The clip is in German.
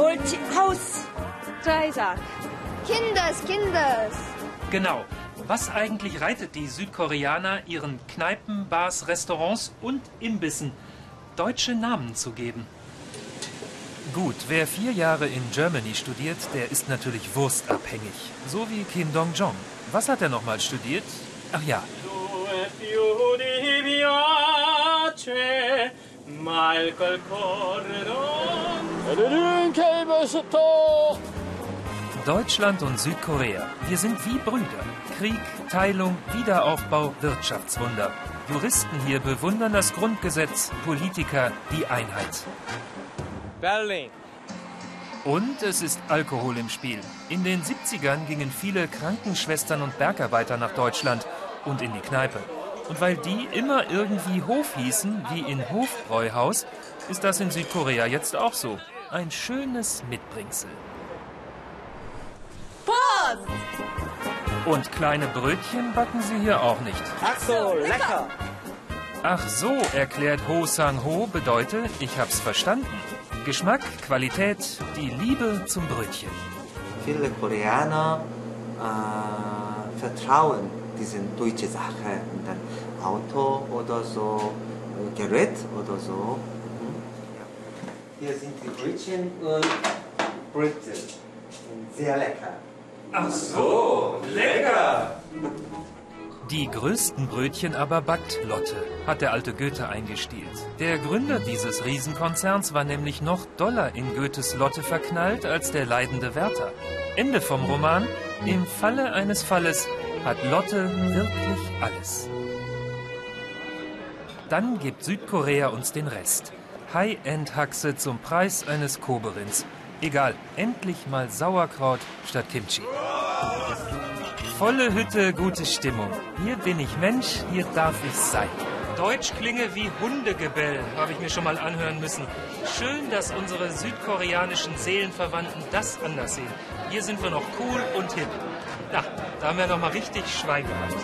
Bus, Dreisack. Kinders, Kinders. Genau. Was eigentlich reitet die Südkoreaner ihren Kneipen, Bars, Restaurants und Imbissen, deutsche Namen zu geben? Gut, wer vier Jahre in Germany studiert, der ist natürlich wurstabhängig. So wie Kim Dong-jong. Was hat er nochmal studiert? Ach ja. Deutschland und Südkorea, wir sind wie Brüder. Krieg, Teilung, Wiederaufbau, Wirtschaftswunder. Juristen hier bewundern das Grundgesetz, Politiker die Einheit. Berlin. Und es ist Alkohol im Spiel. In den 70ern gingen viele Krankenschwestern und Bergarbeiter nach Deutschland und in die Kneipe. Und weil die immer irgendwie Hof hießen, wie in Hofbräuhaus, ist das in Südkorea jetzt auch so. Ein schönes Mitbringsel. Post! Und kleine Brötchen backen sie hier auch nicht. Ach so, lecker. Ach so, erklärt Ho Sang Ho, bedeutet, ich hab's verstanden. Geschmack, Qualität, die Liebe zum Brötchen. Viele Koreaner äh, vertrauen diesen deutschen Sachen, und dann Auto oder so, äh, Gerät oder so. Hier sind die Brötchen und. Sind Sehr lecker. Ach so, lecker! Die größten Brötchen aber backt Lotte, hat der alte Goethe eingestielt. Der Gründer dieses Riesenkonzerns war nämlich noch doller in Goethes Lotte verknallt als der leidende Wärter. Ende vom Roman. Im Falle eines Falles hat Lotte wirklich alles. Dann gibt Südkorea uns den Rest. High-End-Haxe zum Preis eines Koberins. Egal, endlich mal Sauerkraut statt Kimchi. Volle Hütte, gute Stimmung. Hier bin ich Mensch, hier darf ich sein. Deutsch klinge wie Hundegebell, habe ich mir schon mal anhören müssen. Schön, dass unsere südkoreanischen Seelenverwandten das anders sehen. Hier sind wir noch cool und hip. Na, da haben wir noch mal richtig Schwein gehabt.